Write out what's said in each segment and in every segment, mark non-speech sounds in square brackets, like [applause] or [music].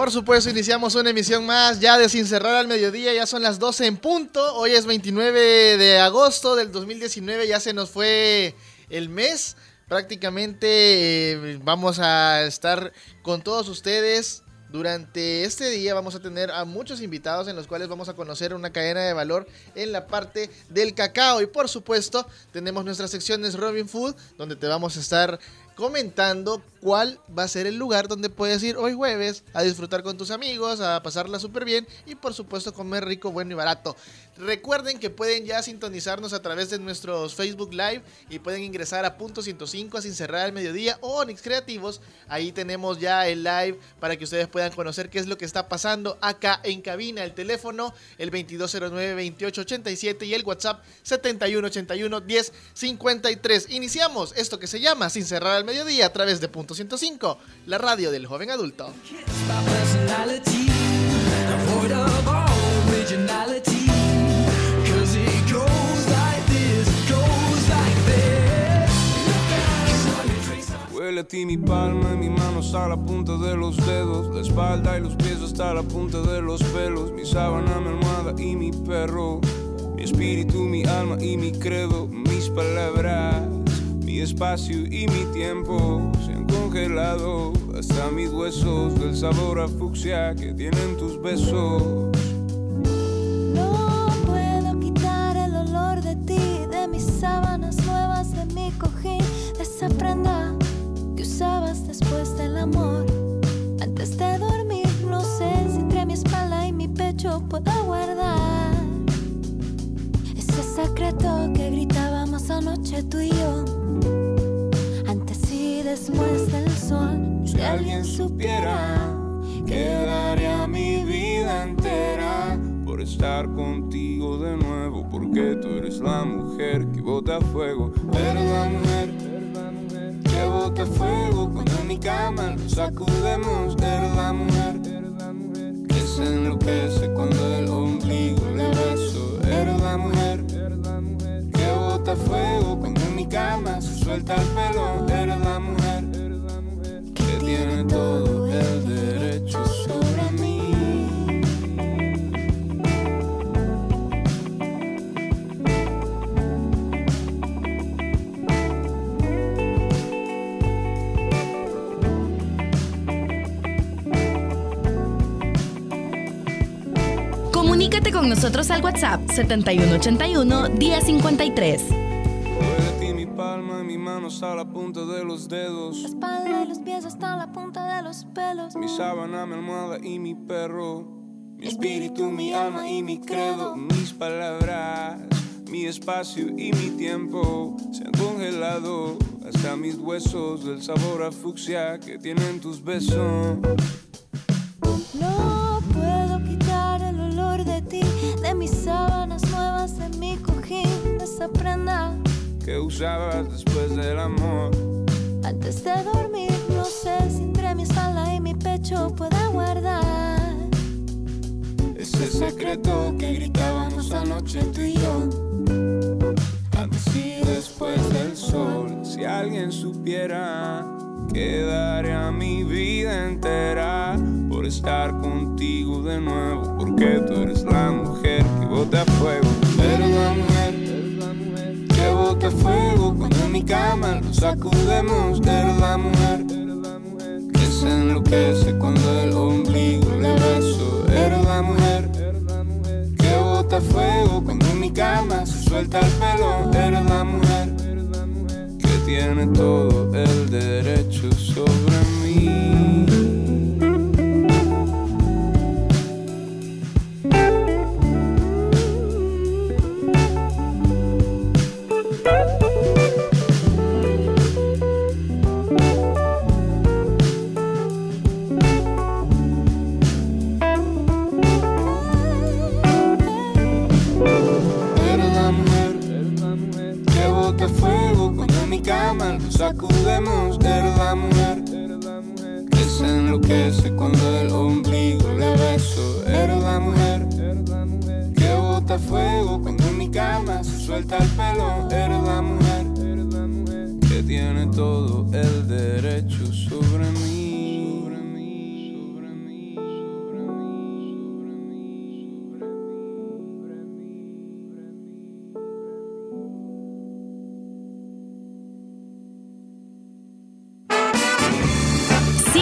Por supuesto, iniciamos una emisión más ya de Sin Cerrar al Mediodía, ya son las 12 en punto, hoy es 29 de agosto del 2019, ya se nos fue el mes, prácticamente eh, vamos a estar con todos ustedes durante este día vamos a tener a muchos invitados en los cuales vamos a conocer una cadena de valor en la parte del cacao. Y por supuesto, tenemos nuestras secciones Robin Food, donde te vamos a estar comentando cuál va a ser el lugar donde puedes ir hoy jueves a disfrutar con tus amigos, a pasarla súper bien y por supuesto comer rico, bueno y barato. Recuerden que pueden ya sintonizarnos a través de nuestros Facebook Live y pueden ingresar a punto 105 a sin cerrar el mediodía o Onyx Creativos. Ahí tenemos ya el live para que ustedes puedan conocer qué es lo que está pasando acá en cabina. El teléfono, el 2209-2887 y el WhatsApp 7181-1053. Iniciamos esto que se llama Sin cerrar el mediodía a través de punto 105, la radio del joven adulto. Huele a ti mi palma y mi mano hasta la punta de los dedos, la espalda y los pies hasta la punta de los pelos, mi sábana, mi almohada y mi perro, mi espíritu, mi alma y mi credo, mis palabras, mi espacio y mi tiempo se han congelado. Hasta mis huesos del sabor a fucsia que tienen tus besos. No amor. Antes de dormir, no sé si entre mi espalda y mi pecho puedo guardar ese secreto que gritábamos anoche tú y yo. Antes y después del sol, Si alguien supiera que daría mi vida entera por estar contigo de nuevo, porque tú eres la mujer que bota fuego, eres la mujer que bota fuego cuando en mi cama nos sacudemos, eres la mujer que se enloquece cuando el ombligo le beso, eres la mujer. Que bota fuego cuando en mi cama se suelta el pelo, nosotros al WhatsApp 7181 1053. Huele a ti mi palma y mi mano hasta la punta de los dedos. la espalda y los pies hasta la punta de los pelos. Mi sábana, mi almohada y mi perro. Mi espíritu, mi alma y mi credo. Mis palabras, mi espacio y mi tiempo se han congelado hasta mis huesos del sabor a fucsia que tienen tus besos. No prenda. que usabas después del amor. Antes de dormir, no sé si entre mi espalda y mi pecho pueda guardar Ese secreto que gritábamos anoche tú y yo. Antes y después del sol, si alguien supiera que daría mi vida entera por estar contigo de nuevo, porque tú eres la mujer que bota fuego, fuego cuando en mi cama nos sacudemos, eres la mujer. Que se enloquece cuando el ombligo le beso, eres la mujer que bota fuego cuando en mi cama se suelta el pelo, eres la mujer que tiene todo el derecho sobre enloquece cuando el ombligo le beso, eres la mujer que bota fuego cuando en mi cama suelta el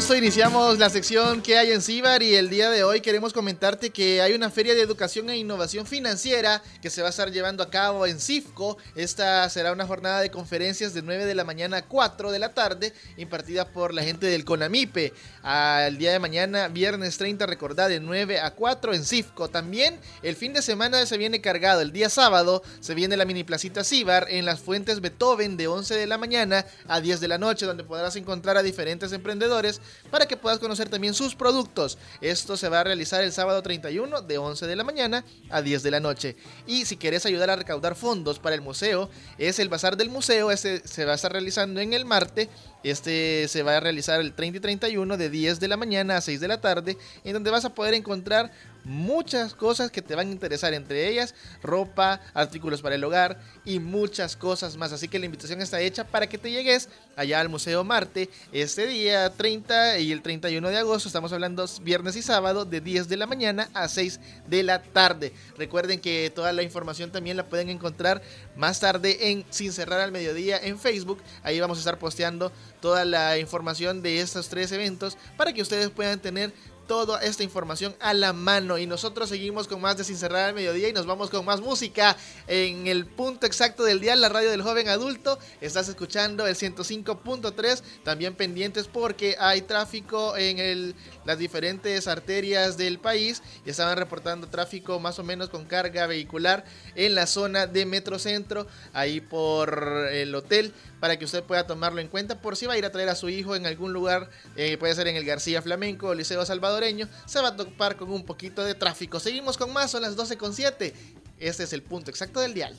Supuesto, iniciamos la sección que hay en Cibar y el día de hoy queremos comentarte que hay una feria de educación e innovación financiera que se va a estar llevando a cabo en CIFCO. Esta será una jornada de conferencias de 9 de la mañana a 4 de la tarde, impartida por la gente del CONAMIPE. Al día de mañana, viernes 30, recordad, de 9 a 4 en CIFCO. También el fin de semana se viene cargado. El día sábado se viene la mini placita Cibar en las fuentes Beethoven de 11 de la mañana a 10 de la noche, donde podrás encontrar a diferentes emprendedores para que puedas conocer también sus productos. Esto se va a realizar el sábado 31 de 11 de la mañana a 10 de la noche. Y si quieres ayudar a recaudar fondos para el museo, es el bazar del museo, este se va a estar realizando en el Marte. Este se va a realizar el 30 y 31 de 10 de la mañana a 6 de la tarde, en donde vas a poder encontrar muchas cosas que te van a interesar, entre ellas ropa, artículos para el hogar y muchas cosas más. Así que la invitación está hecha para que te llegues allá al Museo Marte este día 30 y el 31 de agosto. Estamos hablando viernes y sábado de 10 de la mañana a 6 de la tarde. Recuerden que toda la información también la pueden encontrar más tarde en Sin Cerrar al Mediodía en Facebook. Ahí vamos a estar posteando toda la información de estos tres eventos para que ustedes puedan tener toda esta información a la mano. Y nosotros seguimos con más de Sin Cerrar al Mediodía y nos vamos con más música en el punto exacto del día, la radio del joven adulto. Estás escuchando el 105.3, también pendientes porque hay tráfico en el, las diferentes arterias del país y estaban reportando tráfico más o menos con carga vehicular en la zona de Metrocentro, ahí por el hotel para que usted pueda tomarlo en cuenta por si va a ir a traer a su hijo en algún lugar, eh, puede ser en el García Flamenco o Liceo Salvadoreño, se va a topar con un poquito de tráfico. Seguimos con más, son las 12.7. Este es el punto exacto del dial.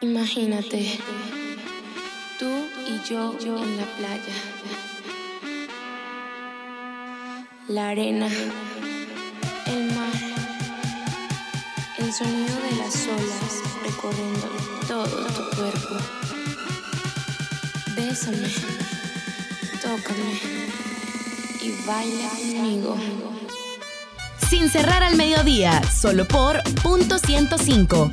Imagínate, y yo en la playa. La arena, el mar, el sonido de las olas recorriendo todo tu cuerpo. Bésame, tócame y baila conmigo. Sin cerrar al mediodía, solo por punto 105.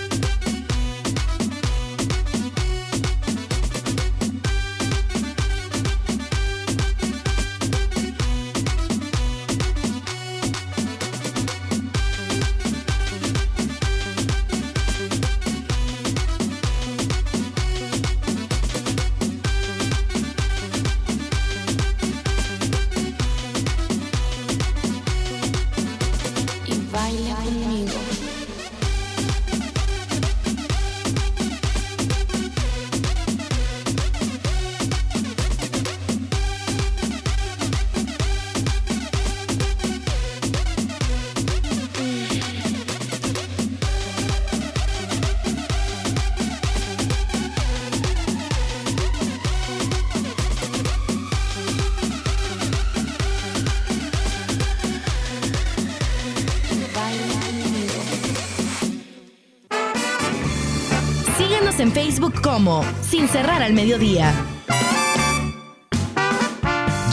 Mediodía.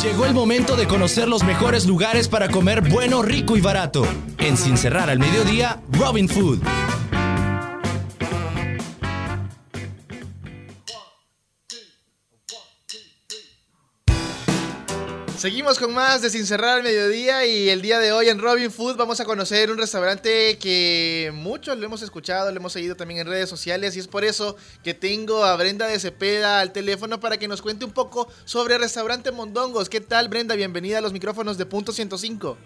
Llegó el momento de conocer los mejores lugares para comer bueno, rico y barato. En Sin cerrar al mediodía, Robin Food. Seguimos con más de Sin Cerrar al Mediodía y el día de hoy en Robin Food vamos a conocer un restaurante que muchos lo hemos escuchado, lo hemos seguido también en redes sociales y es por eso que tengo a Brenda de Cepeda al teléfono para que nos cuente un poco sobre el restaurante Mondongos. ¿Qué tal Brenda? Bienvenida a los micrófonos de Punto 105.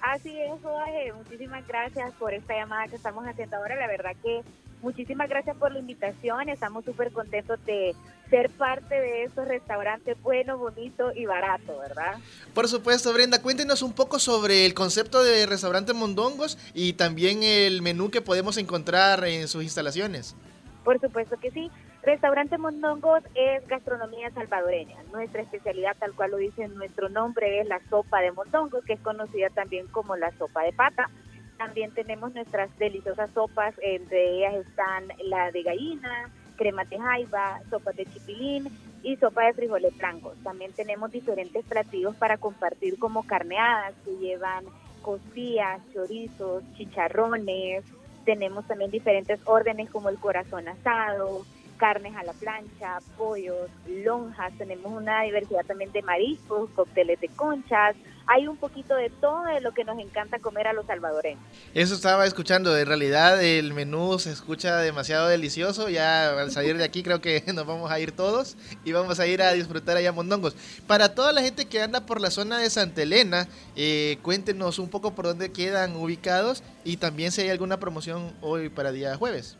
Así es, Jorge. Muchísimas gracias por esta llamada que estamos haciendo ahora. La verdad que muchísimas gracias por la invitación. Estamos súper contentos de ser parte de estos restaurantes bueno, bonito y barato, ¿verdad? Por supuesto, Brenda, cuéntenos un poco sobre el concepto de restaurante Mondongos y también el menú que podemos encontrar en sus instalaciones. Por supuesto que sí. Restaurante Mondongos es gastronomía salvadoreña. Nuestra especialidad, tal cual lo dice nuestro nombre, es la sopa de mondongos, que es conocida también como la sopa de pata. También tenemos nuestras deliciosas sopas, entre ellas están la de gallina, crema de jaiba, sopa de chipilín y sopa de frijoles blancos. También tenemos diferentes platillos para compartir como carneadas que llevan costillas, chorizos, chicharrones. Tenemos también diferentes órdenes como el corazón asado, carnes a la plancha, pollos, lonjas, tenemos una diversidad también de mariscos, cócteles de conchas, hay un poquito de todo de lo que nos encanta comer a los salvadoreños. Eso estaba escuchando, en realidad el menú se escucha demasiado delicioso, ya al salir de aquí creo que [laughs] nos vamos a ir todos y vamos a ir a disfrutar allá Mondongos. Para toda la gente que anda por la zona de Santa Elena, eh, cuéntenos un poco por dónde quedan ubicados y también si hay alguna promoción hoy para día jueves.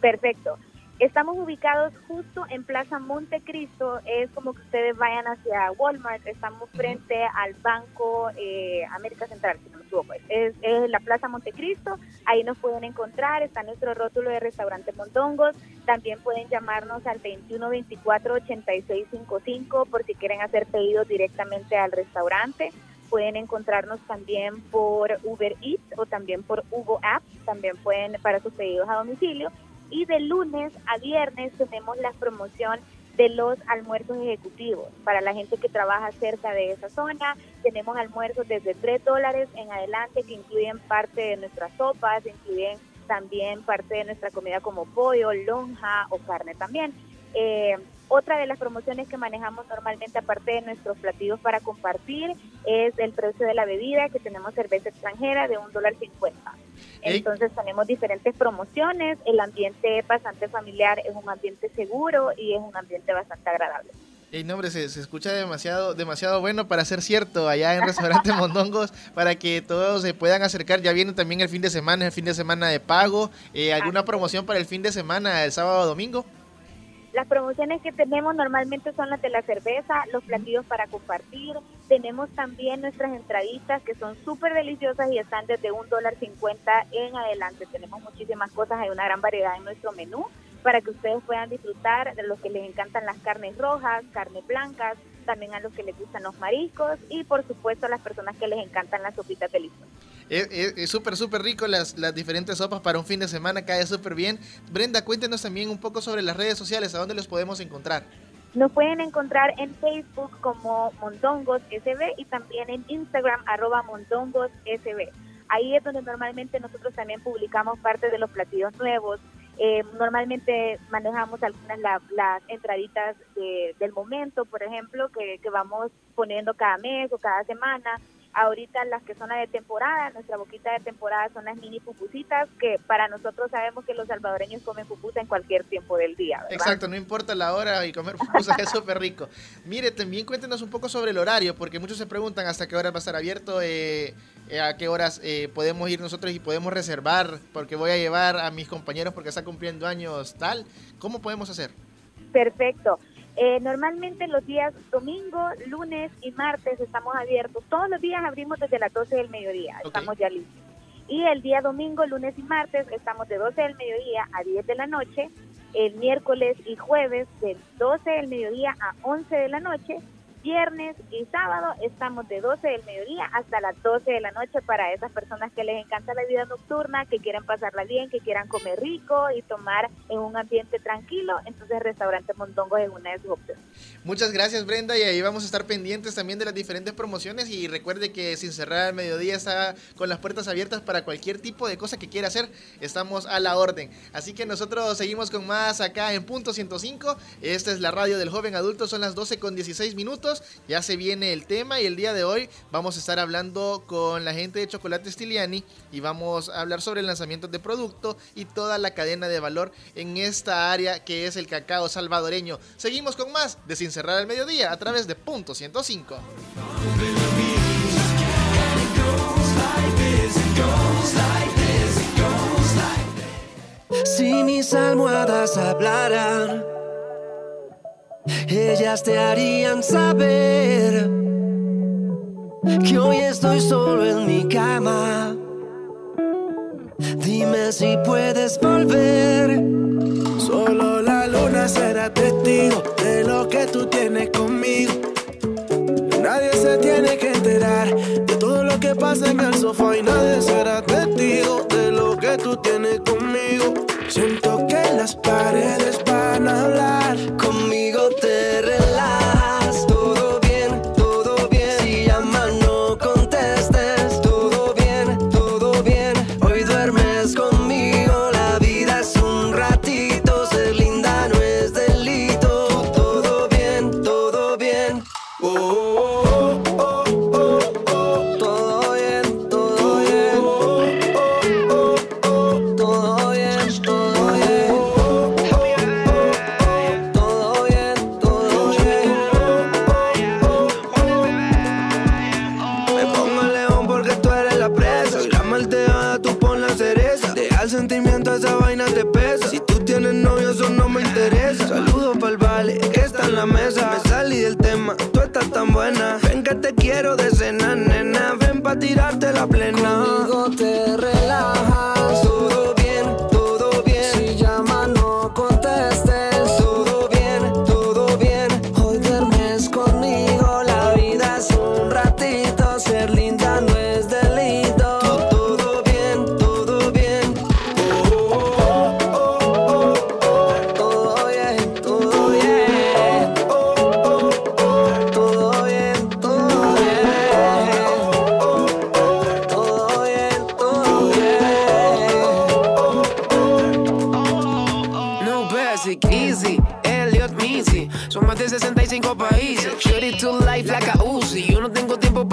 Perfecto. Estamos ubicados justo en Plaza Montecristo, es como que ustedes vayan hacia Walmart, estamos frente al Banco eh, América Central, si no me equivoco, es, es la Plaza Montecristo, ahí nos pueden encontrar, está nuestro rótulo de restaurante Mondongos, también pueden llamarnos al 2124-8655 por si quieren hacer pedidos directamente al restaurante, pueden encontrarnos también por Uber Eats o también por Hugo App, también pueden para sus pedidos a domicilio y de lunes a viernes tenemos la promoción de los almuerzos ejecutivos. Para la gente que trabaja cerca de esa zona, tenemos almuerzos desde 3 dólares en adelante que incluyen parte de nuestras sopas, incluyen también parte de nuestra comida como pollo, lonja o carne también. Eh, otra de las promociones que manejamos normalmente, aparte de nuestros platillos para compartir, es el precio de la bebida, que tenemos cerveza extranjera de un dólar cincuenta. Entonces tenemos diferentes promociones, el ambiente es bastante familiar, es un ambiente seguro y es un ambiente bastante agradable. Ey, no, hombre, se, se escucha demasiado, demasiado bueno para ser cierto allá en Restaurante [laughs] Mondongos, para que todos se puedan acercar. Ya viene también el fin de semana, el fin de semana de pago. Eh, ¿Alguna promoción para el fin de semana, el sábado o domingo? Las promociones que tenemos normalmente son las de la cerveza, los platillos para compartir. Tenemos también nuestras entraditas que son súper deliciosas y están desde un dólar cincuenta en adelante. Tenemos muchísimas cosas, hay una gran variedad en nuestro menú para que ustedes puedan disfrutar de los que les encantan las carnes rojas, carnes blancas, también a los que les gustan los mariscos y por supuesto a las personas que les encantan las sopitas deliciosas. Es es- es súper, súper rico las, las diferentes sopas para un fin de semana, cae súper bien. Brenda, cuéntenos también un poco sobre las redes sociales, a dónde los podemos encontrar. Nos pueden encontrar en Facebook como Mondongos SB y también en Instagram arroba. Ahí es donde normalmente nosotros también publicamos parte de los platillos nuevos. Eh, normalmente manejamos algunas las entraditas del momento, por ejemplo, que, que vamos poniendo cada mes o cada semana. Ahorita las que son las de temporada, nuestra boquita de temporada son las mini pupusitas, que para nosotros sabemos que los salvadoreños comen pupusa en cualquier tiempo del día. ¿verdad? Exacto, no importa la hora y comer pupusa es súper rico. [laughs] Mire, también cuéntenos un poco sobre el horario, porque muchos se preguntan hasta qué hora va a estar abierto, eh, eh, a qué horas eh, podemos ir nosotros y podemos reservar, porque voy a llevar a mis compañeros porque está cumpliendo años tal. ¿Cómo podemos hacer? Perfecto. Eh, normalmente los días domingo, lunes y martes estamos abiertos. Todos los días abrimos desde las 12 del mediodía. Estamos ya listos. Y el día domingo, lunes y martes estamos de 12 del mediodía a 10 de la noche. El miércoles y jueves de 12 del mediodía a 11 de la noche. Viernes y sábado estamos de 12 del mediodía hasta las 12 de la noche para esas personas que les encanta la vida nocturna, que quieren pasarla bien, que quieran comer rico y tomar en un ambiente tranquilo. Entonces, Restaurante Mondongo es una de sus opciones. Muchas gracias Brenda y ahí vamos a estar pendientes también de las diferentes promociones y recuerde que sin cerrar al mediodía está con las puertas abiertas para cualquier tipo de cosa que quiera hacer, estamos a la orden. Así que nosotros seguimos con más acá en punto 105, esta es la radio del joven adulto, son las 12 con 16 minutos, ya se viene el tema y el día de hoy vamos a estar hablando con la gente de Chocolate Stiliani y vamos a hablar sobre el lanzamiento de producto y toda la cadena de valor en esta área que es el cacao salvadoreño. Seguimos con más de Sin Cerrar al Mediodía a través de Punto 105. Si mis almohadas hablaran, ellas te harían saber que hoy estoy solo en mi cama. Dime si puedes volver. Solo la luna será testigo de lo que tú tienes conmigo. Nadie se tiene que enterar de todo lo que pasa en el sofá y nadie será testigo de lo que tú tienes conmigo. Siento que las paredes van a hablar.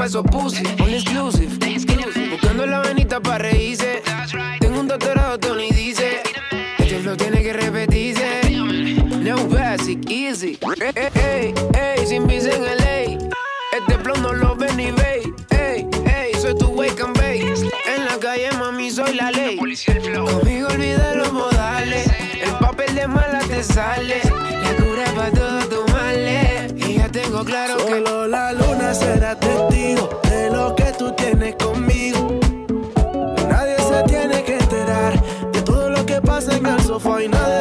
Esos pussy. All exclusive. Buscando la venita para reírse. Tengo un doctorado, Tony dice. Este flow tiene que repetirse. No basic, easy. Ey, ey, ey, sin visa en LA. Este flow no lo ven ni ve. Ey, ey, soy tu wake and bake. En la calle, mami, soy la ley. Conmigo olvida los modales. El papel de mala te sale. El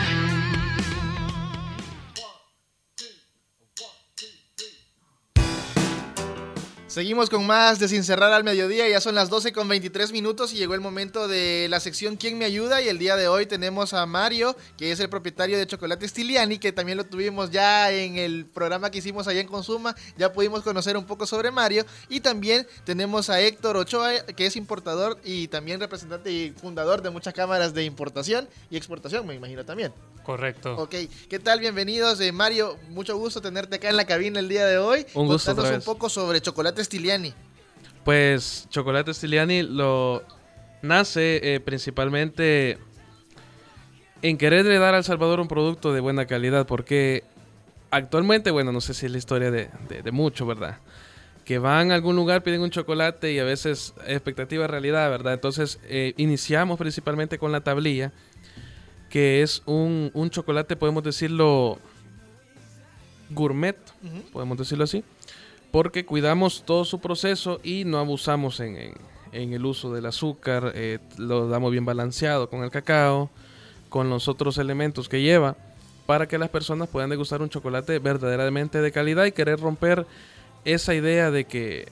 Seguimos con más de Sin Cerrar al Mediodía, ya son las 12 con 23 minutos y llegó el momento de la sección ¿Quién me ayuda? Y el día de hoy tenemos a Mario, que es el propietario de Chocolate Stiliani, que también lo tuvimos ya en el programa que hicimos allá en Consuma, ya pudimos conocer un poco sobre Mario. Y también tenemos a Héctor Ochoa, que es importador y también representante y fundador de muchas cámaras de importación y exportación, me imagino también. Correcto. Ok, ¿qué tal? Bienvenidos. Eh, Mario, mucho gusto tenerte acá en la cabina el día de hoy. Un gusto Contanos otra un poco sobre Chocolate Stiliani. Pues Chocolate Stiliani lo nace eh, principalmente en quererle dar al Salvador un producto de buena calidad, porque actualmente, bueno, no sé si es la historia de, de, de mucho, ¿verdad? Que van a algún lugar, piden un chocolate y a veces expectativa realidad, ¿verdad? Entonces eh, iniciamos principalmente con la tablilla, que es un, un chocolate, podemos decirlo, gourmet, podemos decirlo así, porque cuidamos todo su proceso y no abusamos en, en- en el uso del azúcar, eh, lo damos bien balanceado con el cacao, con los otros elementos que lleva, para que las personas puedan degustar un chocolate verdaderamente de calidad y querer romper esa idea de que,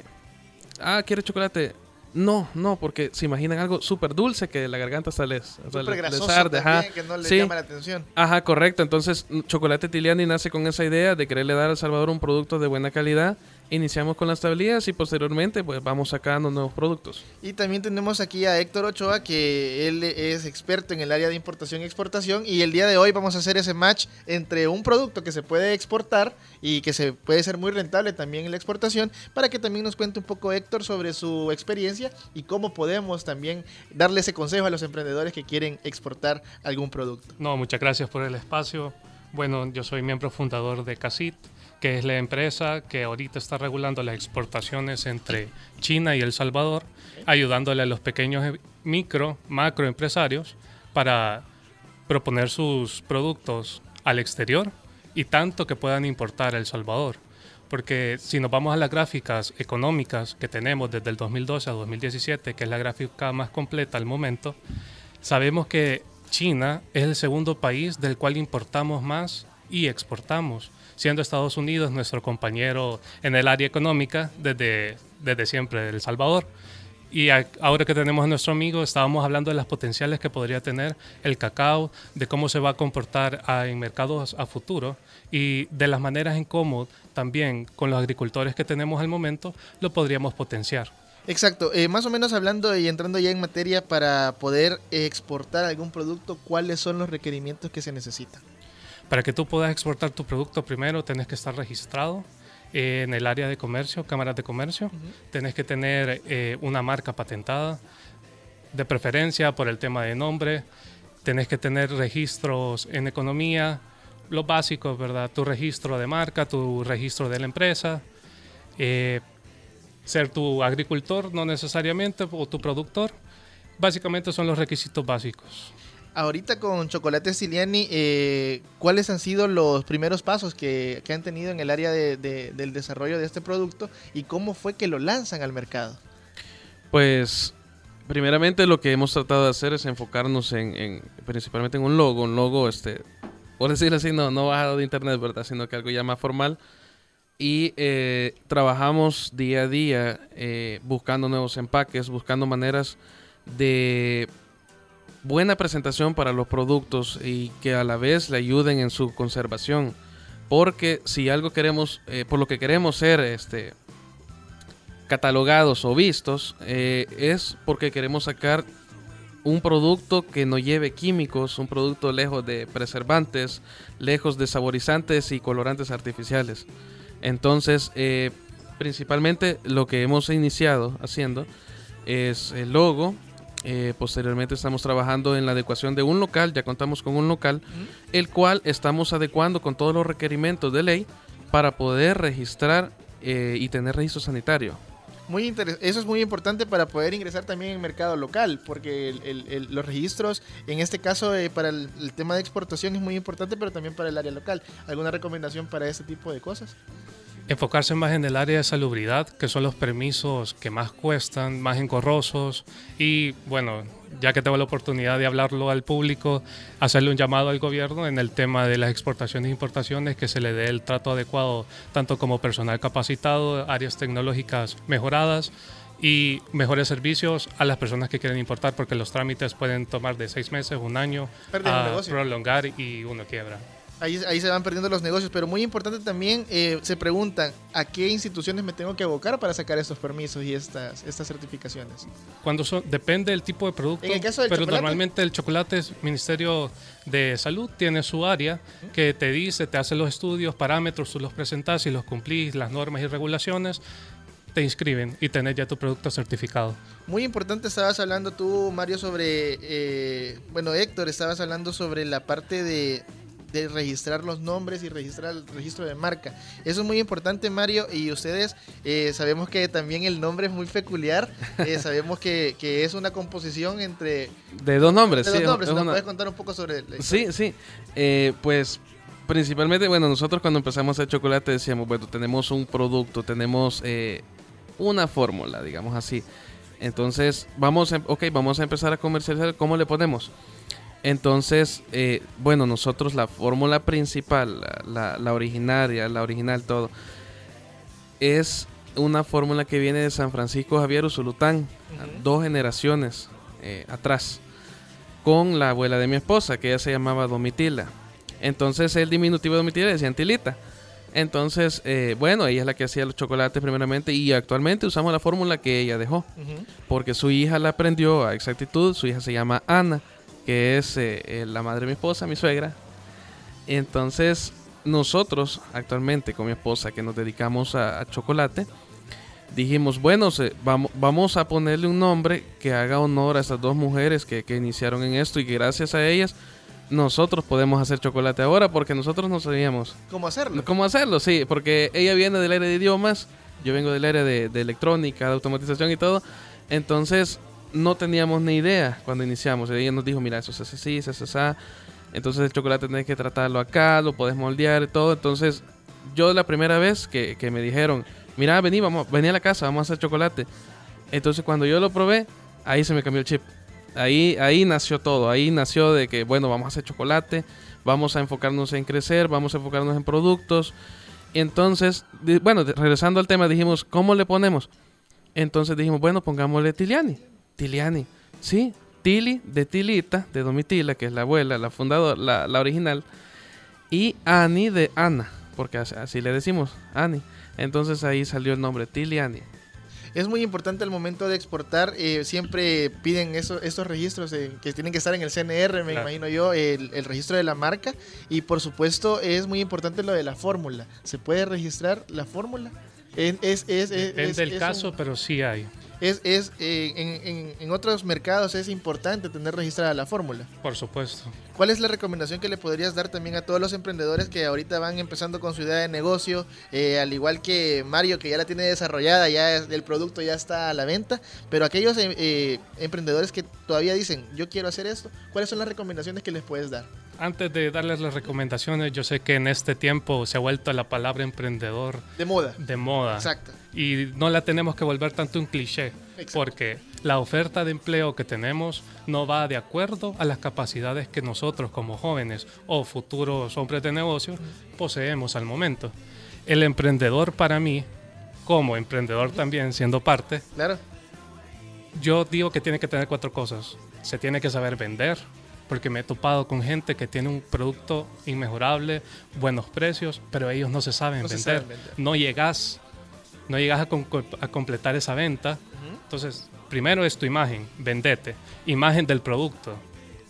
ah, ¿quiere chocolate? No, no, porque se imaginan algo súper dulce que la garganta hasta les, les- les arde, ajá. que no le Sí. llama la atención. Ajá, correcto. Entonces, Chocolate Tiliani nace con esa idea de quererle dar al Salvador un producto de buena calidad. Iniciamos con las tablillas y posteriormente pues vamos sacando nuevos productos. Y también tenemos aquí a Héctor Ochoa, que él es experto en el área de importación y exportación. Y el día de hoy vamos a hacer ese match entre un producto que se puede exportar y que se puede ser muy rentable también en la exportación, para que también nos cuente un poco Héctor sobre su experiencia y cómo podemos también darle ese consejo a los emprendedores que quieren exportar algún producto. No, muchas gracias por el espacio. Bueno, yo soy miembro fundador de CACIT, que es la empresa que ahorita está regulando las exportaciones entre China y El Salvador, ayudándole a los pequeños micro, macro empresarios para proponer sus productos al exterior y tanto que puedan importar a El Salvador. Porque si nos vamos a las gráficas económicas que tenemos desde el 2012 a 2017, que es la gráfica más completa al momento, sabemos que China es el segundo país del cual importamos más y exportamos, siendo Estados Unidos nuestro compañero en el área económica desde, desde siempre, El Salvador. Y ahora que tenemos a nuestro amigo, estábamos hablando de las potenciales que podría tener el cacao, de cómo se va a comportar en mercados a futuro y de las maneras en cómo también con los agricultores que tenemos al momento lo podríamos potenciar. Exacto, eh, más o menos hablando y entrando ya en materia para poder exportar algún producto, ¿cuáles son los requerimientos que se necesitan? Para que tú puedas exportar tu producto, primero tenés que estar registrado eh, en el área de comercio, cámaras de comercio. Tenés que tener eh, una marca patentada, de preferencia por el tema de nombre. Tenés que tener registros en economía, los básicos, ¿verdad? Tu registro de marca, tu registro de la empresa. Eh, ser tu agricultor, no necesariamente, o tu productor. Básicamente son los requisitos básicos. Ahorita con Chocolate Siliani, eh, ¿cuáles han sido los primeros pasos que, que han tenido en el área de- de- del desarrollo de este producto y cómo fue que lo lanzan al mercado? Pues, primeramente lo que hemos tratado de hacer es enfocarnos en, en- principalmente en un logo, un logo, este, por decirlo así, no, no bajado de internet, ¿verdad? Sino que algo ya más formal. Y eh, trabajamos día a día eh, buscando nuevos empaques, buscando maneras de buena presentación para los productos y que a la vez le ayuden en su conservación. Porque si algo queremos, eh, por lo que queremos ser este, catalogados o vistos, eh, es porque queremos sacar un producto que no lleve químicos, un producto lejos de preservantes, lejos de saborizantes y colorantes artificiales. Entonces, eh, principalmente lo que hemos iniciado haciendo es el logo. Eh, posteriormente estamos trabajando en la adecuación de un local, ya contamos con un local, el cual estamos adecuando con todos los requerimientos de ley para poder registrar eh, y tener registro sanitario. Muy interes- eso es muy importante para poder ingresar también en el mercado local, porque el- el- el- los registros, en este caso eh, para el, el tema de exportación es muy importante, pero también para el área local. ¿Alguna recomendación para ese tipo de cosas? Enfocarse más en el área de salubridad, que son los permisos que más cuestan, más engorrosos. Y bueno, ya que tengo la oportunidad de hablarlo al público, hacerle un llamado al gobierno en el tema de las exportaciones e importaciones, que se le dé el trato adecuado, tanto como personal capacitado, áreas tecnológicas mejoradas y mejores servicios a las personas que quieren importar, porque los trámites pueden tomar de seis meses, un año, a prolongar y uno quiebra. Ahí, ahí se van perdiendo los negocios, pero muy importante también, eh, se preguntan, ¿a qué instituciones me tengo que abocar para sacar estos permisos y estas, estas certificaciones? Cuando son, depende del tipo de producto, En el caso del pero chocolate. normalmente el chocolate es Ministerio de Salud tiene su área que te dice, te hace los estudios, parámetros, tú los presentas y los cumplís, las normas y regulaciones, te inscriben y tenés ya tu producto certificado. Muy importante, estabas hablando tú, Mario, sobre, eh, bueno, Héctor, estabas hablando sobre la parte de, de registrar los nombres y registrar el registro de marca. Eso es muy importante, Mario, y ustedes eh, sabemos que también el nombre es muy peculiar, [laughs] eh, sabemos que, que es una composición entre... De dos nombres, de sí, dos nombres, es ¿nos una- puedes contar un poco sobre la Sí, sí. Eh, pues principalmente, bueno, nosotros cuando empezamos a hacer chocolate decíamos, bueno, tenemos un producto, tenemos eh, una fórmula, digamos así. Entonces, vamos, a, ok, vamos a empezar a comercializar, ¿cómo le ponemos? Entonces, eh, bueno, nosotros la fórmula principal, la, la- la originaria, la original, todo, es una fórmula que viene de San Francisco Javier Usulután, dos generaciones eh, atrás, con la abuela de mi esposa, que ella se llamaba Domitila. Entonces, el diminutivo de Domitila decía Tilita. Entonces, eh, bueno, ella es la que hacía los chocolates primeramente y actualmente usamos la fórmula que ella dejó porque su hija la aprendió a exactitud. Su hija se llama Ana, que es eh, eh, la madre de mi esposa, mi suegra. Entonces, nosotros actualmente con mi esposa que nos dedicamos a, a chocolate, dijimos, bueno, se- vamos, vamos a ponerle un nombre que haga honor a estas dos mujeres que, que iniciaron en esto y que gracias a ellas nosotros podemos hacer chocolate ahora porque nosotros no sabíamos ¿Cómo hacerlo? ¿Cómo hacerlo? Sí, porque ella viene del área de idiomas, yo vengo del área de, de electrónica, de automatización y todo. Entonces, no teníamos ni idea cuando iniciamos. Ella nos dijo, mira, eso hace así, se hace así. Entonces, el chocolate tenés que tratarlo acá, lo podés moldear y todo. Entonces, yo la primera vez que, que me dijeron, mira, vení, vamos, vení a la casa, vamos a hacer chocolate. Entonces, cuando yo lo probé, ahí se me cambió el chip. Ahí, ahí nació todo. Ahí nació de que, bueno, vamos a hacer chocolate, vamos a enfocarnos en crecer, vamos a enfocarnos en productos. Entonces, bueno, regresando al tema, dijimos, ¿cómo le ponemos? Entonces dijimos, bueno, pongámosle Tiliani. Tiliani, sí, Tili de Tilita, de Domitila, que es la abuela, la fundadora, la, la original. Y Ani de Ana, porque así, así le decimos, Ani. Entonces ahí salió el nombre, Tiliani. Es muy importante al momento de exportar, eh, siempre piden eso, estos registros eh, que tienen que estar en el CNR, me Claro. imagino yo, el, el registro de la marca. Y por supuesto es muy importante lo de la fórmula. ¿Se puede registrar la fórmula? Es, es, es- es- Depende es- del es caso, un- pero sí hay. Es, es eh, en, en- en otros mercados es importante tener registrada la fórmula. Por supuesto. ¿Cuál es la recomendación que le podrías dar también a todos los emprendedores que ahorita van empezando con su idea de negocio? Eh, al igual que Mario, que ya la tiene desarrollada, ya es- el producto ya está a la venta, pero aquellos eh, eh, emprendedores que todavía dicen, yo quiero hacer esto, ¿cuáles son las recomendaciones que les puedes dar? Antes de darles las recomendaciones, yo sé que en este tiempo se ha vuelto la palabra emprendedor De moda. de moda. Exacto. Y no la tenemos que volver tanto un cliché, Exacto. porque la oferta de empleo que tenemos no va de acuerdo a las capacidades que nosotros como jóvenes o futuros hombres de negocio poseemos al momento. El emprendedor para mí, como emprendedor también siendo parte, Claro. yo digo que tiene que tener cuatro cosas. Se tiene que saber vender, porque me he topado con gente que tiene un producto inmejorable, buenos precios, pero ellos no se saben, No se vender. saben vender. No llegas, no llegas a, a completar esa venta. Entonces, primero es tu imagen, vendete. Imagen del producto.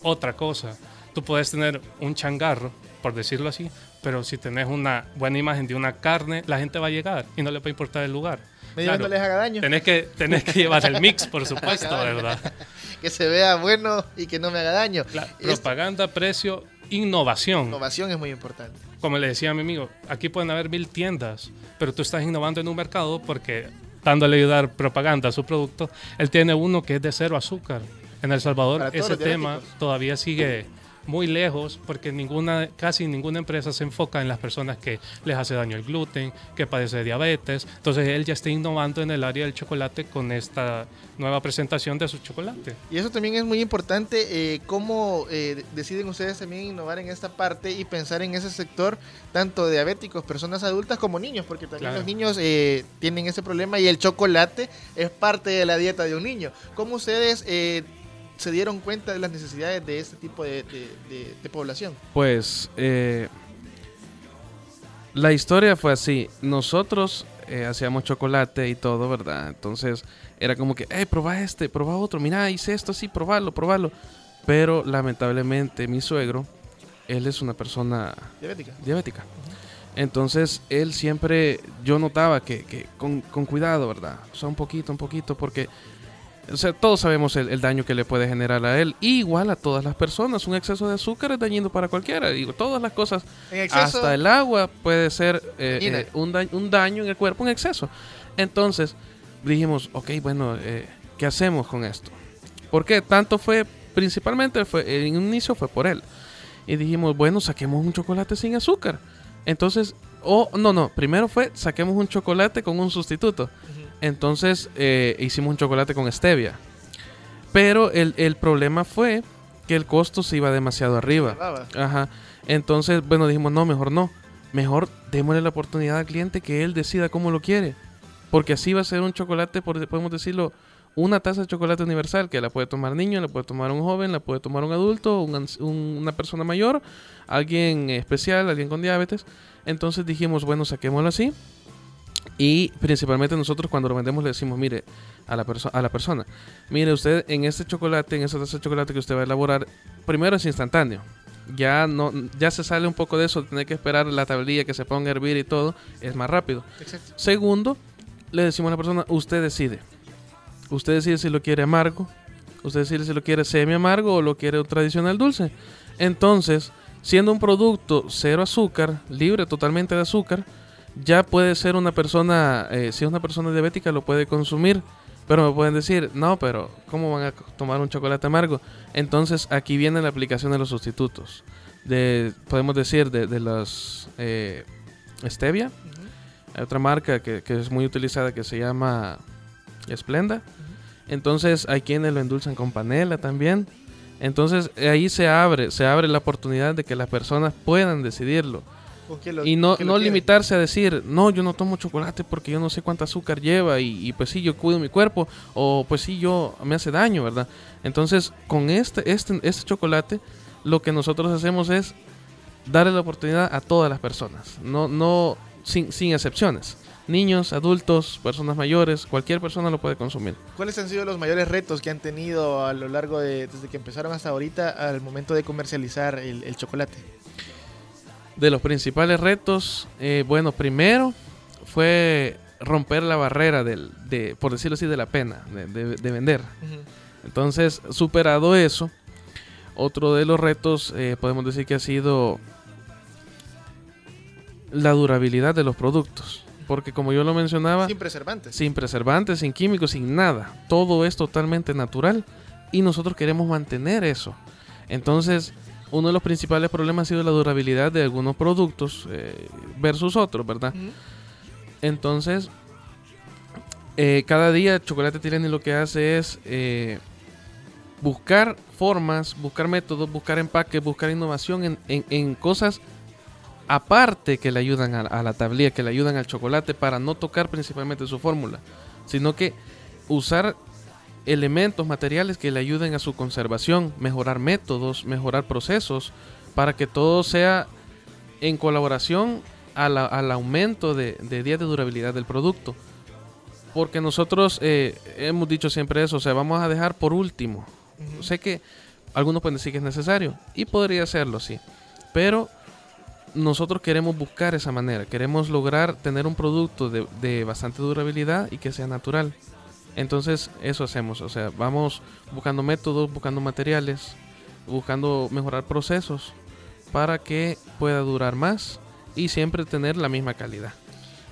Otra cosa, tú puedes tener un changarro, por decirlo así, pero si tenés una buena imagen de una carne, la gente va a llegar y no le va a importar el lugar. Medio no les haga daño. Tenés que, tenés que llevar el mix, por supuesto. [laughs] ¿verdad? que se vea bueno y que no me haga daño. Esto- Propaganda, precio, innovación. innovación es muy importante. Como le decía a mi amigo, aquí pueden haber mil tiendas, pero tú estás innovando en un mercado porque dándole a ayudar propaganda a su producto, él tiene uno que es de cero azúcar. En El Salvador ese tema todavía sigue muy lejos porque ninguna, casi ninguna empresa se enfoca en las personas que les hace daño el gluten, que padece de diabetes. Entonces él ya está innovando en el área del chocolate con esta nueva presentación de su chocolate. Y eso también es muy importante, eh, cómo eh, deciden ustedes también innovar en esta parte y pensar en ese sector, tanto de diabéticos, personas adultas como niños, porque también Claro. los niños eh, tienen ese problema y el chocolate es parte de la dieta de un niño. ¿Cómo ustedes eh, se dieron cuenta de las necesidades de este tipo de, de- de- de población? Pues eh, la historia fue así. Nosotros eh, hacíamos chocolate y todo, ¿verdad? Entonces era como que, hey, probá este, probá otro, mira, hice esto así, probalo, probalo. Pero lamentablemente mi suegro, él es una persona Diabética. diabética. Entonces él siempre, yo notaba que, que con, con cuidado, ¿verdad? O sea, un poquito, un poquito, porque o sea, todos sabemos el, el daño que le puede generar a él. Y igual a todas las personas. Un exceso de azúcar es dañino para cualquiera. Digo, todas las cosas, hasta el agua puede ser eh, eh, un, da- un daño en el cuerpo en exceso. Entonces dijimos, ok, bueno, eh, ¿qué hacemos con esto? Porque tanto fue, principalmente fue, en un inicio fue por él. Y dijimos, bueno, saquemos un chocolate sin azúcar. Entonces, o no, no, primero fue saquemos un chocolate con un sustituto. Entonces eh, hicimos un chocolate con stevia. Pero el, el problema fue que el costo se iba demasiado arriba. Ajá. Entonces, bueno, dijimos, no, mejor no. Mejor démosle la oportunidad al cliente que él decida cómo lo quiere. Porque así va a ser un chocolate, por- podemos decirlo, una taza de chocolate universal que la puede tomar niño, la puede tomar un joven, la puede tomar un adulto, un ans- un- una persona mayor, alguien especial, alguien con diabetes. Entonces dijimos, bueno, saquémoslo así. Y principalmente nosotros cuando lo vendemos le decimos, mire, a la, a la persona, mire usted en este chocolate, en esa taza de chocolate que usted va a elaborar, primero es instantáneo. Ya no ya se sale un poco de eso, tener que esperar la tablilla que se ponga a hervir y todo, es más rápido. Exacto. Segundo, le decimos a la persona, usted decide. Usted decide si lo quiere amargo, usted decide si lo quiere semi amargo o lo quiere un tradicional dulce. Entonces, siendo un producto cero azúcar, libre totalmente de azúcar, ya puede ser una persona, eh, si es una persona diabética lo puede consumir, pero me pueden decir, no, pero ¿cómo van a tomar un chocolate amargo? Entonces aquí viene la aplicación de los sustitutos. De, podemos decir, de, de los eh, stevia. Hay otra marca que, que es muy utilizada que se llama Splenda. Entonces hay quienes lo endulzan con panela también. Entonces ahí se abre, se abre la oportunidad de que las personas puedan decidirlo. ¿Con qué lo- y no, no limitarse a decir, no, yo no tomo chocolate porque yo no sé cuánta azúcar lleva y, y, pues sí, yo cuido mi cuerpo o pues sí, yo me hace daño, ¿verdad? Entonces, con este, este, este chocolate, lo que nosotros hacemos es darle la oportunidad a todas las personas, no, no sin, sin excepciones. Niños, adultos, personas mayores, cualquier persona lo puede consumir. ¿Cuáles han sido los mayores retos que han tenido a lo largo de, desde que empezaron hasta ahorita, al momento de comercializar el, el chocolate? De los principales retos, eh, bueno, primero fue romper la barrera del, de, por decirlo así, de la pena, de, de- de vender. Entonces, superado eso, otro de los retos, eh, podemos decir que ha sido la durabilidad de los productos. Porque como yo lo mencionaba, Sin preservantes. sin preservantes, sin químicos, sin nada. Todo es totalmente natural y nosotros queremos mantener eso. Entonces, uno de los principales problemas ha sido la durabilidad de algunos productos eh, versus otros, ¿verdad? Entonces, eh, cada día Chocolate Tirani lo que hace es eh, buscar formas, buscar métodos, buscar empaques, buscar innovación en, en- en cosas aparte que le ayudan a, a la tablilla, que le ayudan al chocolate para no tocar principalmente su fórmula, sino que usar elementos, materiales que le ayuden a su conservación, mejorar métodos, mejorar procesos, para que todo sea en colaboración a la- al aumento de, de días de durabilidad del producto. Porque nosotros eh, hemos dicho siempre eso, o sea, vamos a dejar por último. Sé que algunos pueden decir que es necesario, y podría serlo, sí. Pero nosotros queremos buscar esa manera, queremos lograr tener un producto de, de bastante durabilidad y que sea natural. Entonces eso hacemos, o sea, vamos buscando métodos, buscando materiales, buscando mejorar procesos para que pueda durar más y siempre tener la misma calidad.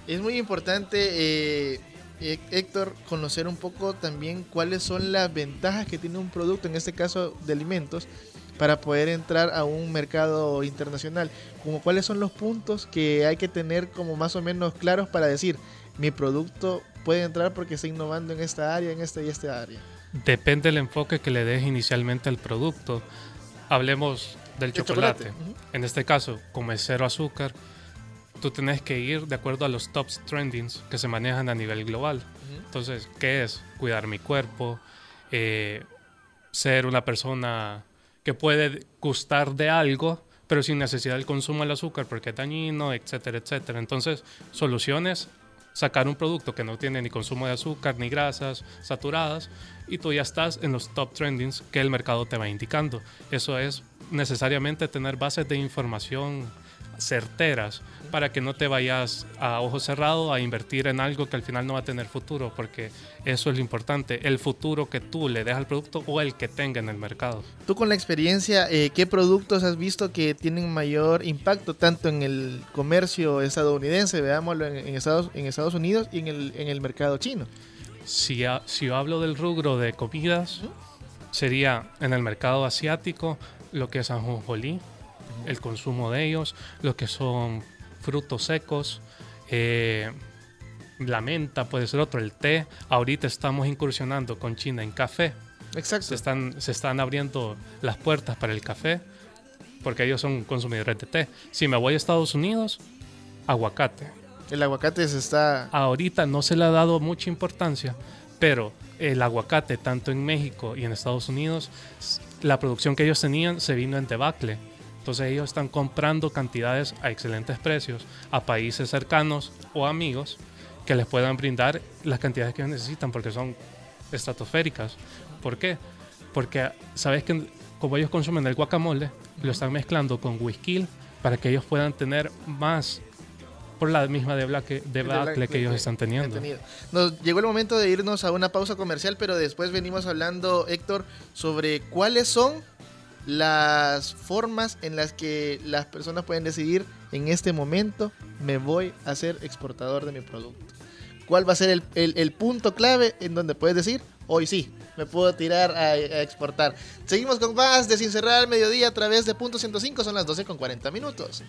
Es muy importante, eh, Héctor, conocer un poco también cuáles son las ventajas que tiene un producto, en este caso de alimentos, para poder entrar a un mercado internacional. Como cuáles son los puntos que hay que tener como más o menos claros para decir, mi producto puede entrar porque está innovando en esta área, en esta y esta área. Depende del enfoque que le des inicialmente al producto. Hablemos del chocolate. En este caso, como es cero azúcar, tú tienes que ir de acuerdo a los tops trendings que se manejan a nivel global. Entonces, ¿qué es? Cuidar mi cuerpo, eh, ser una persona que puede gustar de algo, pero sin necesidad del consumo del azúcar porque es dañino, etcétera, etcétera. Entonces, soluciones, sacar un producto que no tiene ni consumo de azúcar ni grasas saturadas y tú ya estás en los top trendings que el mercado te va indicando. Eso es necesariamente tener bases de información certeras para que no te vayas a ojo cerrado a invertir en algo que al final no va a tener futuro, porque eso es lo importante, el futuro que tú le des al producto o el que tenga en el mercado. Tú con la experiencia, eh, ¿qué productos has visto que tienen mayor impacto tanto en el comercio estadounidense, veámoslo en, en Estados, en Estados Unidos y en el, en el mercado chino? Si, ha- si yo hablo del rubro de comidas, sería en el mercado asiático lo que es ajonjolí, el consumo de ellos, lo que son frutos secos, eh, la menta puede ser otro, el té. Ahorita estamos incursionando con China en café. Exacto. Se están, se están abriendo las puertas para el café porque ellos son consumidores de té. Si me voy a Estados Unidos, aguacate. El aguacate se está... Ahorita no se le ha dado mucha importancia, pero el aguacate, tanto en México y en Estados Unidos, la producción que ellos tenían se vino en debacle. Entonces ellos están comprando cantidades a excelentes precios a países cercanos o amigos que les puedan brindar las cantidades que necesitan porque son estratosféricas. ¿Por qué? Porque sabes que como ellos consumen el guacamole, lo están mezclando con whisky para que ellos puedan tener más por la misma debacle, debacle que ellos están teniendo. Nos llegó el momento de irnos a una pausa comercial, pero después venimos hablando, Héctor, sobre cuáles son las formas en las que las personas pueden decidir en este momento me voy a ser exportador de mi producto. ¿Cuál va a ser el, el- punto clave en donde puedes decir, hoy sí, me puedo tirar a, a exportar? Seguimos con más de Sin Cerrar al Mediodía a través de Punto 105, son las 12 con 40 minutos.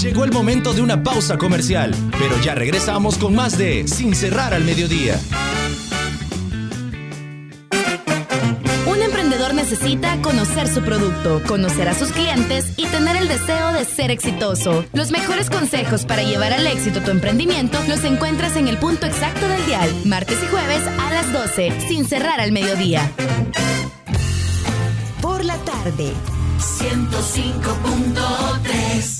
Llegó el momento de una pausa comercial, pero ya regresamos con más de Sin cerrar al mediodía. Necesita conocer su producto, conocer a sus clientes y tener el deseo de ser exitoso. Los mejores consejos para llevar al éxito tu emprendimiento los encuentras en el punto exacto del dial, martes y jueves a las 12, sin cerrar al mediodía. Por la tarde. 105.3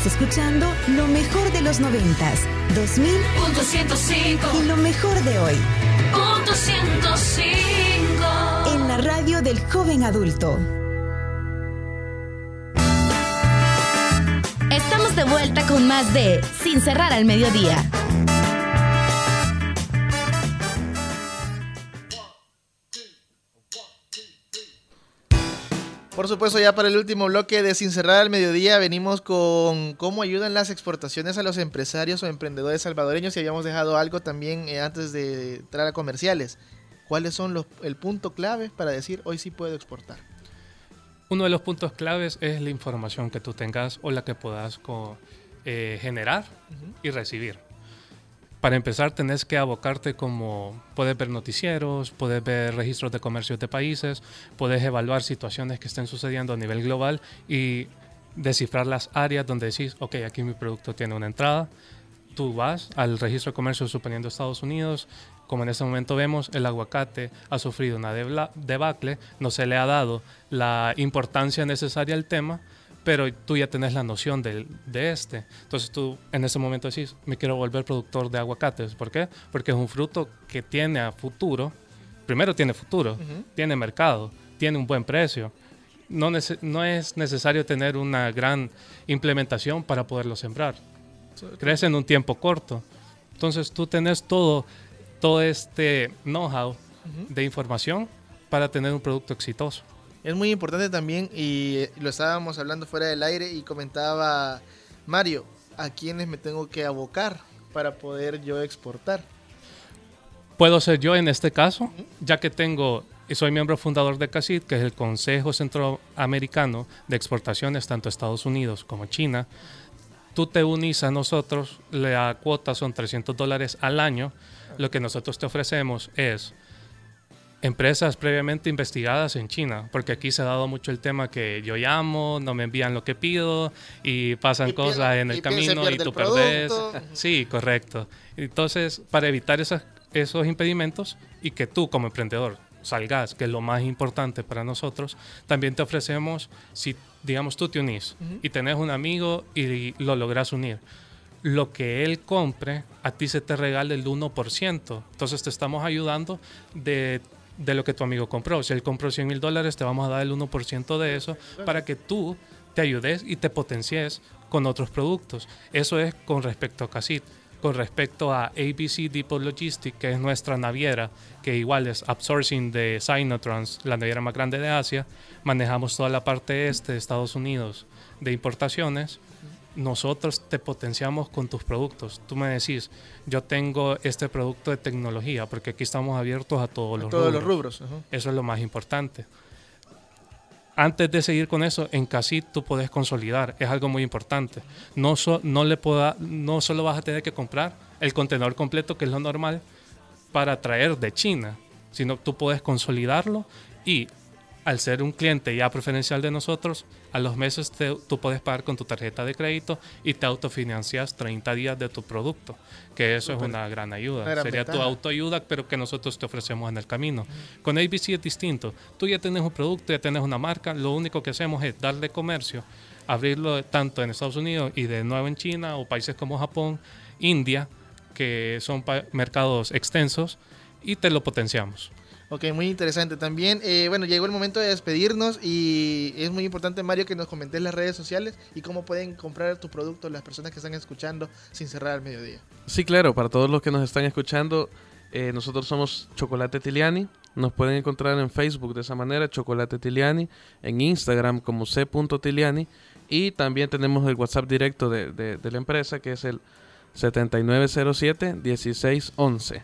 Estás escuchando lo mejor de los noventas, 2000 Punto 105. y lo mejor de hoy. Punto 105. En la radio del joven adulto. Estamos de vuelta con más de Sin cerrar al mediodía. Por supuesto, ya para el último bloque de Sin Cerrar al Mediodía venimos con cómo ayudan las exportaciones a los empresarios o emprendedores salvadoreños y habíamos dejado algo también eh, antes de entrar a comerciales. ¿Cuáles son los, el punto clave para decir hoy sí puedo exportar? Uno de los puntos claves es la información que tú tengas o la que puedas eh, generar y recibir. Para empezar, tenés que abocarte como puedes ver noticieros, puedes ver registros de comercios de países, puedes evaluar situaciones que estén sucediendo a nivel global y descifrar las áreas donde decís, ok, aquí mi producto tiene una entrada. Tú vas al registro de comercio suponiendo Estados Unidos, como en este momento vemos, el aguacate ha sufrido una debacle, no se le ha dado la importancia necesaria al tema, pero tú ya tenés la noción del- de este. Entonces tú en ese momento decís, me quiero volver productor de aguacates. ¿Por qué? Porque es un fruto que tiene a futuro, primero tiene futuro, tiene mercado, tiene un buen precio. No, nece- no es necesario tener una gran implementación para poderlo sembrar. Crece en un tiempo corto. Entonces tú tenés todo, todo este know-how de información para tener un producto exitoso. Es muy importante también, y eh, lo estábamos hablando fuera del aire, y comentaba Mario, ¿a quiénes me tengo que abocar para poder yo exportar? Puedo ser yo en este caso, ya que tengo y soy miembro fundador de CACID, que es el Consejo Centroamericano de Exportaciones, tanto Estados Unidos como China. Tú te unís a nosotros, la cuota son 300 dólares al año. Lo que nosotros te ofrecemos es empresas previamente investigadas en China, porque aquí se ha dado mucho el tema que yo llamo, no me envían lo que pido y pasan Y cosas en el camino y tú perdés. Sí, correcto. Entonces, para evitar esas- esos impedimentos y que tú como emprendedor salgas, que es lo más importante para nosotros, también te ofrecemos, si digamos tú te unís Ujú. y tenés un amigo y lo logras unir, lo que él compre, a ti se te regala el 1%. Entonces te estamos ayudando de, de lo que tu amigo compró. Si él compró 100 mil dólares, te vamos a dar el 1% de eso para que tú te ayudes y te potencies con otros productos. Eso es con respecto a Casit. Con respecto a ABC Depot Logistics, que es nuestra naviera, que igual es outsourcing de Sinotrans, la naviera más grande de Asia, manejamos toda la parte este de Estados Unidos de importaciones nosotros te potenciamos con tus productos. Tú me decís, yo tengo este producto de tecnología, porque aquí estamos abiertos a todos A los todos los rubros. rubros, ajá. Eso es lo más importante. Antes de seguir con eso, en Casit tú puedes consolidar, es algo muy importante. No, so- no, le pueda, no solo vas a tener que comprar el contenedor completo, que es lo normal, para traer de China, sino tú puedes consolidarlo y al ser un cliente ya preferencial de nosotros, a los meses te- tú puedes pagar con tu tarjeta de crédito y te autofinancias 30 días de tu producto, que eso es una gran ayuda. Gran Sería tu autoayuda, pero que nosotros te ofrecemos en el camino. Con ABC es distinto. Tú ya tienes un producto, ya tienes una marca, lo único que hacemos es darle comercio, abrirlo tanto en Estados Unidos y de nuevo en China o países como Japón, India, que son mercados extensos, y te lo potenciamos. Ok, muy interesante también. eh, bueno, llegó el momento de despedirnos y es muy importante, Mario, que nos comentes las redes sociales y cómo pueden comprar tu producto las personas que están escuchando sin cerrar al mediodía. Sí, claro, para todos los que nos están escuchando, eh, nosotros somos Chocolate Tiliani. Nos pueden encontrar en Facebook de esa manera, Chocolate Tiliani, en Instagram como c.tiliani y también tenemos el WhatsApp directo de, de- de la empresa que es el 7907-1611.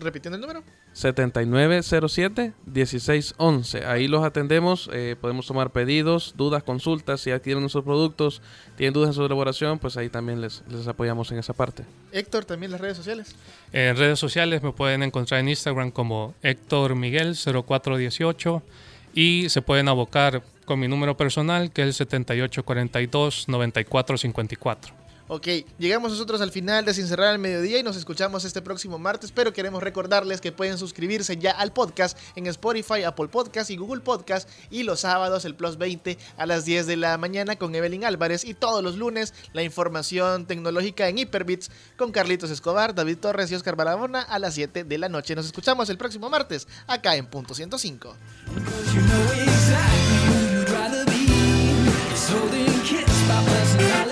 Repitiendo el número. 7907-1611. Ahí los atendemos, eh, podemos tomar pedidos, dudas, consultas, si adquieren nuestros productos, tienen dudas en su elaboración, pues ahí también les, les apoyamos en esa parte. Héctor, también las redes sociales. En redes sociales me pueden encontrar en Instagram como Héctor Miguel 0418 y se pueden abocar con mi número personal que es el 7842-9454. Ok, llegamos nosotros al final de Sin Cerrar al Mediodía y nos escuchamos este próximo martes, pero queremos recordarles que pueden suscribirse ya al podcast en Spotify, Apple Podcast y Google Podcast y los sábados el Plus 20 a las 10 de la mañana con Evelyn Álvarez y todos los lunes la información tecnológica en Hyperbits con Carlitos Escobar, David Torres y Oscar Barahona a las 7 de la noche. Nos escuchamos el próximo martes acá en Punto 105. Sin